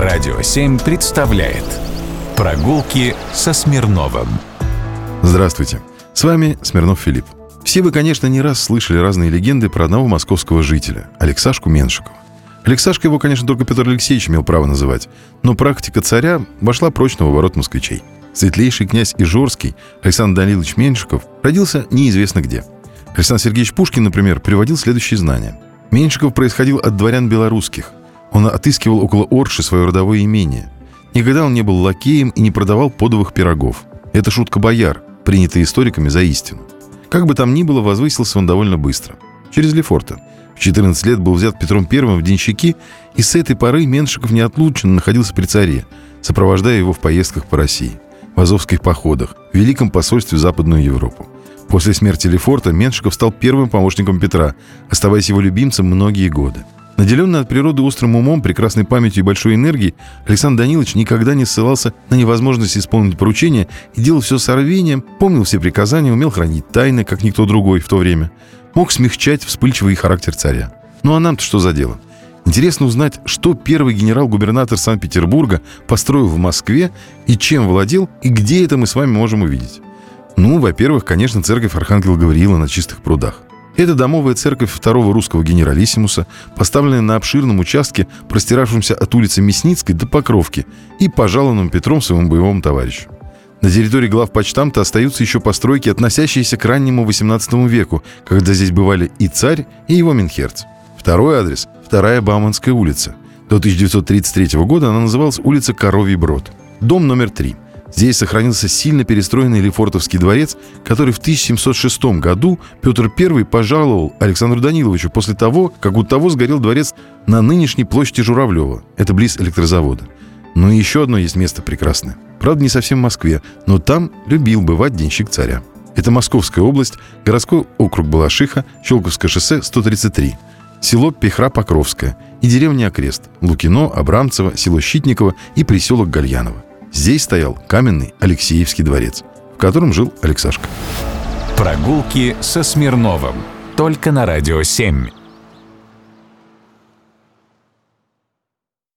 Радио 7 представляет Прогулки со Смирновым Здравствуйте, с вами Смирнов Филипп. Все вы, конечно, не раз слышали разные легенды про одного московского жителя, Алексашку Меншикова. Алексашка его, конечно, только Петр Алексеевич имел право называть, но практика царя вошла прочно в оборот москвичей. Светлейший князь Ижорский Александр Данилович Меншиков родился неизвестно где. Александр Сергеевич Пушкин, например, приводил следующие знания. Меншиков происходил от дворян белорусских – он отыскивал около Орши свое родовое имение. Никогда он не был лакеем и не продавал подовых пирогов. Это шутка бояр, принятая историками за истину. Как бы там ни было, возвысился он довольно быстро. Через Лефорта. В 14 лет был взят Петром I в денщики, и с этой поры Меншиков неотлучно находился при царе, сопровождая его в поездках по России, в азовских походах, в Великом посольстве в Западную Европу. После смерти Лефорта Меншиков стал первым помощником Петра, оставаясь его любимцем многие годы. Наделенный от природы острым умом, прекрасной памятью и большой энергией, Александр Данилович никогда не ссылался на невозможность исполнить поручение и делал все с рвением, помнил все приказания, умел хранить тайны, как никто другой в то время. Мог смягчать вспыльчивый характер царя. Ну а нам-то что за дело? Интересно узнать, что первый генерал-губернатор Санкт-Петербурга построил в Москве и чем владел, и где это мы с вами можем увидеть. Ну, во-первых, конечно, церковь Архангела Гавриила на чистых прудах. Это домовая церковь второго русского генералиссимуса, поставленная на обширном участке, простиравшемся от улицы Мясницкой до Покровки и пожалованным Петром своему боевому товарищу. На территории главпочтамта остаются еще постройки, относящиеся к раннему XVIII веку, когда здесь бывали и царь, и его Минхерц. Второй адрес – вторая Бауманская улица. До 1933 года она называлась улица Коровий Брод. Дом номер три – Здесь сохранился сильно перестроенный Лефортовский дворец, который в 1706 году Петр I пожаловал Александру Даниловичу после того, как у того сгорел дворец на нынешней площади Журавлева. Это близ электрозавода. Но еще одно есть место прекрасное. Правда, не совсем в Москве, но там любил бывать денщик царя. Это Московская область, городской округ Балашиха, Щелковское шоссе 133, село Пехра-Покровское и деревня Окрест, Лукино, Абрамцево, село Щитниково и приселок Гальяново. Здесь стоял каменный Алексеевский дворец, в котором жил Алексашка. Прогулки со Смирновым. Только на «Радио 7».